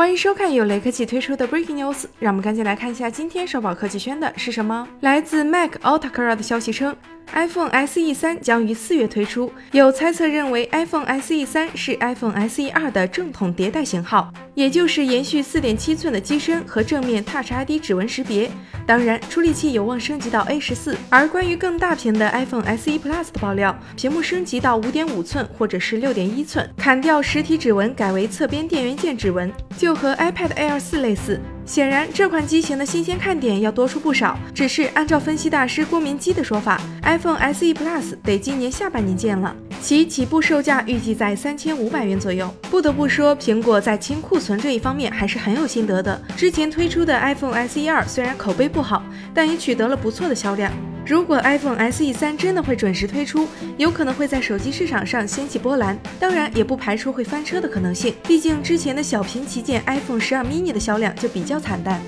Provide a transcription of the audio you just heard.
欢迎收看由雷科技推出的 Breaking News，让我们赶紧来看一下今天首宝科技圈的是什么。来自 Mac Altacara 的消息称，iPhone SE 三将于四月推出。有猜测认为，iPhone SE 三是 iPhone SE 二的正统迭代型号，也就是延续4.7寸的机身和正面 Touch ID 指纹识别。当然，处理器有望升级到 A 十四。而关于更大屏的 iPhone SE Plus 的爆料，屏幕升级到5.5寸或者是6.1寸，砍掉实体指纹，改为侧边电源键指纹。就和 iPad Air 四类似，显然这款机型的新鲜看点要多出不少。只是按照分析大师郭明基的说法，iPhone SE Plus 得今年下半年见了，其起步售价预计在三千五百元左右。不得不说，苹果在清库存这一方面还是很有心得的。之前推出的 iPhone SE 二虽然口碑不好，但也取得了不错的销量。如果 iPhone SE 三真的会准时推出，有可能会在手机市场上掀起波澜，当然也不排除会翻车的可能性。毕竟之前的小屏旗舰 iPhone 十二 mini 的销量就比较惨淡。